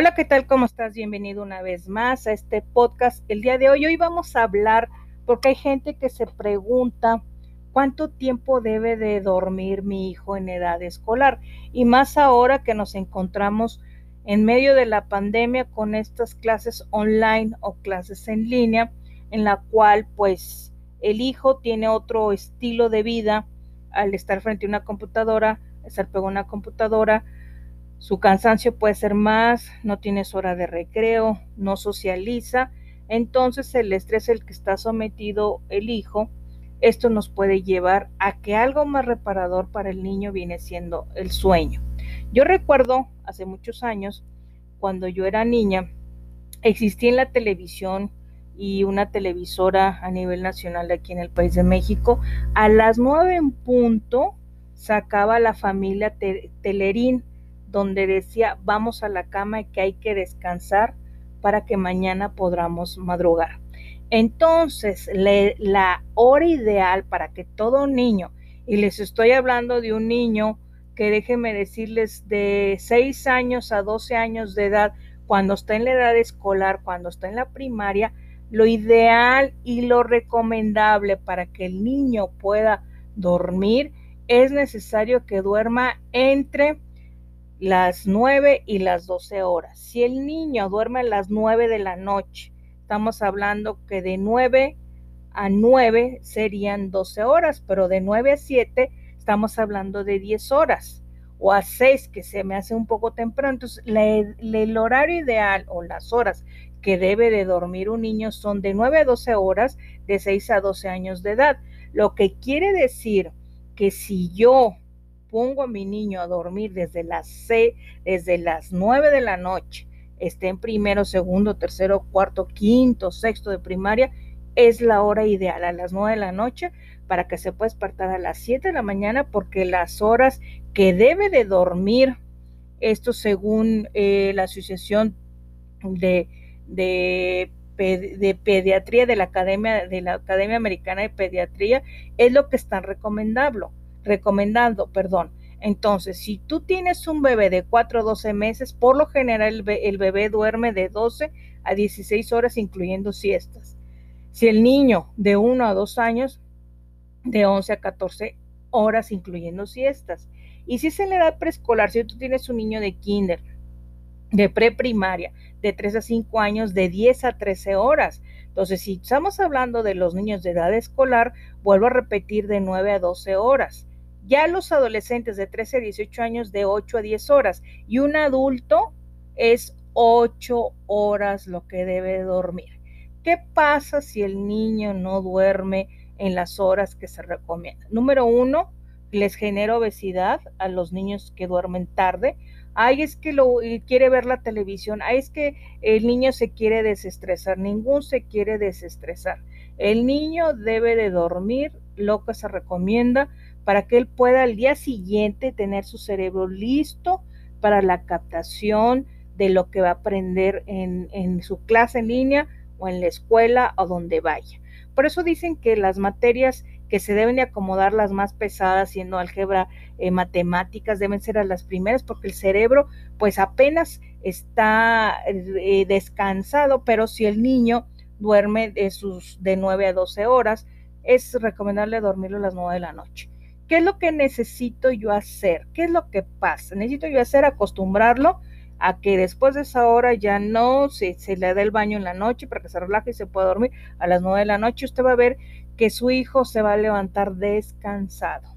Hola, ¿qué tal? ¿Cómo estás? Bienvenido una vez más a este podcast. El día de hoy, hoy vamos a hablar, porque hay gente que se pregunta cuánto tiempo debe de dormir mi hijo en edad escolar. Y más ahora que nos encontramos en medio de la pandemia con estas clases online o clases en línea, en la cual pues el hijo tiene otro estilo de vida al estar frente a una computadora, estar pegado a una computadora, su cansancio puede ser más, no tienes hora de recreo, no socializa, entonces el estrés el que está sometido el hijo, esto nos puede llevar a que algo más reparador para el niño viene siendo el sueño. Yo recuerdo hace muchos años, cuando yo era niña, existía en la televisión y una televisora a nivel nacional aquí en el país de México, a las nueve en punto sacaba la familia Telerín donde decía vamos a la cama y que hay que descansar para que mañana podamos madrugar. Entonces, la hora ideal para que todo niño, y les estoy hablando de un niño que déjenme decirles de 6 años a 12 años de edad, cuando está en la edad escolar, cuando está en la primaria, lo ideal y lo recomendable para que el niño pueda dormir es necesario que duerma entre las 9 y las 12 horas. Si el niño duerme a las 9 de la noche, estamos hablando que de 9 a 9 serían 12 horas, pero de 9 a 7 estamos hablando de 10 horas o a 6 que se me hace un poco temprano. Entonces, el horario ideal o las horas que debe de dormir un niño son de 9 a 12 horas de 6 a 12 años de edad. Lo que quiere decir que si yo pongo a mi niño a dormir desde las seis, desde las 9 de la noche, esté en primero, segundo, tercero, cuarto, quinto, sexto de primaria, es la hora ideal a las 9 de la noche para que se pueda despertar a las 7 de la mañana porque las horas que debe de dormir, esto según eh, la Asociación de, de, Pediatría de la Academia de la Academia Americana de Pediatría, es lo que están recomendando recomendando, perdón. Entonces, si tú tienes un bebé de 4 a 12 meses, por lo general el, bebé duerme de 12 a 16 horas, incluyendo siestas. Si el niño de 1 a 2 años, de 11 a 14 horas, incluyendo siestas. Y si es en la edad preescolar, si tú tienes un niño de kinder, de preprimaria, de 3 a 5 años, de 10 a 13 horas. Entonces, si estamos hablando de los niños de edad escolar, vuelvo a repetir de 9 a 12 horas. Ya los adolescentes de 13 a 18 años de 8 a 10 horas y un adulto es 8 horas lo que debe dormir. ¿Qué pasa si el niño no duerme en las horas que se recomiendan? Número uno, les genera obesidad a los niños que duermen tarde. Ay, es que lo quiere ver la televisión. Ay, es que el niño se quiere desestresar. Ningún se quiere desestresar. El niño debe de dormir lo que se recomienda para que él pueda al día siguiente tener su cerebro listo para la captación de lo que va a aprender en, su clase en línea o en la escuela o donde vaya. Por eso dicen que las materias que se deben de acomodar las más pesadas, siendo álgebra, eh, matemáticas, deben ser a las primeras, porque el cerebro pues apenas está eh, descansado, pero si el niño duerme de sus de 9 a 12 horas, es recomendable dormirlo a las 9 de la noche. ¿Qué es lo que necesito yo hacer? ¿Qué es lo que pasa? Necesito yo hacer acostumbrarlo a que después de esa hora ya no se, le dé el baño en la noche para que se relaje y se pueda dormir a las nueve de la noche. Usted va a ver que su hijo se va a levantar descansado.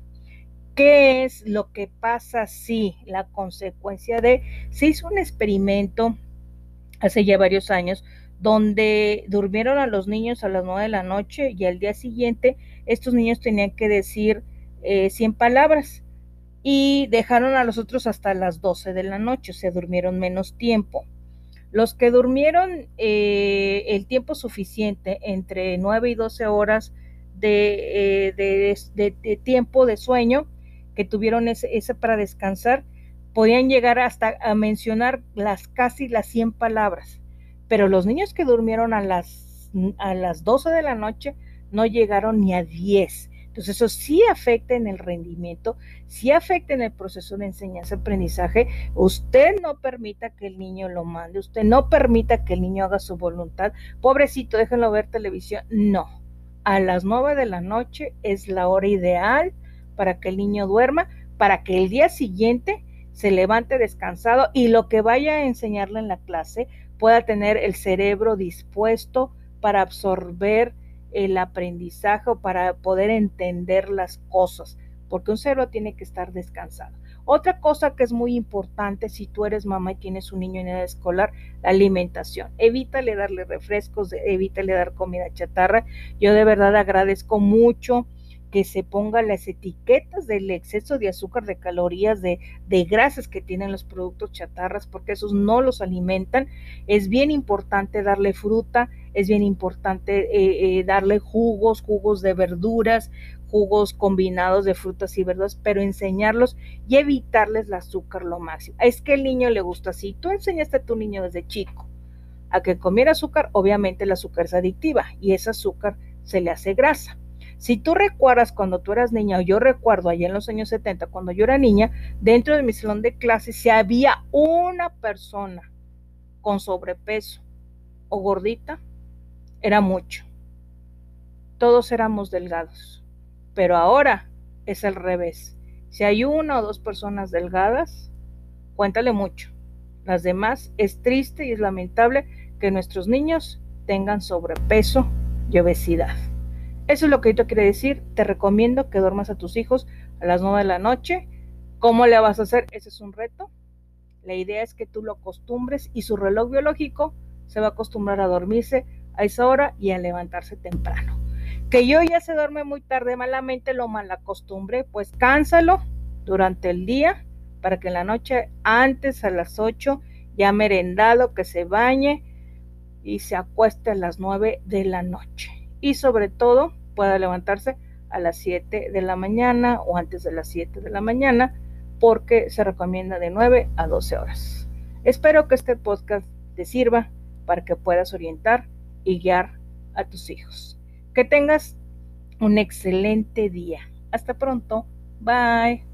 ¿Qué es lo que pasa si la consecuencia de, se hizo un experimento hace ya varios años donde durmieron a los niños a las nueve de la noche y al día siguiente estos niños tenían que decir 100 eh, palabras y dejaron a los otros hasta las 12 de la noche, se durmieron menos tiempo. Los que durmieron eh, el tiempo suficiente, entre 9 y 12 horas de, eh, tiempo de sueño, que tuvieron ese, ese, para descansar, podían llegar hasta a mencionar las casi las 100 palabras. Pero los niños que durmieron a las, a las 12 de la noche no llegaron ni a 10 Entonces eso sí afecta en el rendimiento, sí afecta en el proceso de enseñanza-aprendizaje. Usted no permita que el niño lo mande, usted no permita que el niño haga su voluntad. Pobrecito, déjenlo ver televisión. No, a las nueve de la noche es la hora ideal para que el niño duerma, para que el día siguiente se levante descansado y lo que vaya a enseñarle en la clase pueda tener el cerebro dispuesto para absorber el aprendizaje o para poder entender las cosas, porque un cerebro tiene que estar descansado. Otra cosa que es muy importante si tú eres mamá y tienes un niño en edad escolar, la alimentación. Evítale darle refrescos, evítale dar comida chatarra. Yo de verdad agradezco mucho que se pongan las etiquetas del exceso de azúcar, de calorías, de, de, grasas que tienen los productos chatarras, porque esos no los alimentan. Es bien importante darle fruta, es bien importante eh, eh, darle jugos, jugos de verduras, jugos combinados de frutas y verduras, pero enseñarlos y evitarles el azúcar lo máximo. Es que el niño le gusta así. Tú enseñaste a tu niño desde chico a que comiera azúcar, obviamente el azúcar es adictiva y ese azúcar se le hace grasa. Si tú recuerdas cuando tú eras niña, o yo recuerdo allá en los años 70, cuando yo era niña, dentro de mi salón de clases, si había una persona con sobrepeso o gordita, era mucho. Todos éramos delgados. Pero ahora es al revés. Si hay una o dos personas delgadas, cuéntale mucho. Las demás es triste y es lamentable que nuestros niños tengan sobrepeso y obesidad. Eso es lo que yo quiere decir. Te recomiendo que duermas a tus hijos a las 9 de la noche. ¿Cómo le vas a hacer? Ese es un reto. La idea es que tú lo acostumbres y su reloj biológico se va a acostumbrar a dormirse a esa hora y a levantarse temprano. Que yo ya se duerme muy tarde, malamente lo malacostumbre, pues cánsalo durante el día para que en la noche antes a las 8 ya merendado, que se bañe y se acueste a las 9 de la noche. Y sobre todo, pueda levantarse a las 7 de la mañana o antes de las 7 de la mañana porque se recomienda de 9 a 12 horas. Espero que este podcast te sirva para que puedas orientar y guiar a tus hijos. Que tengas un excelente día. Hasta pronto. Bye.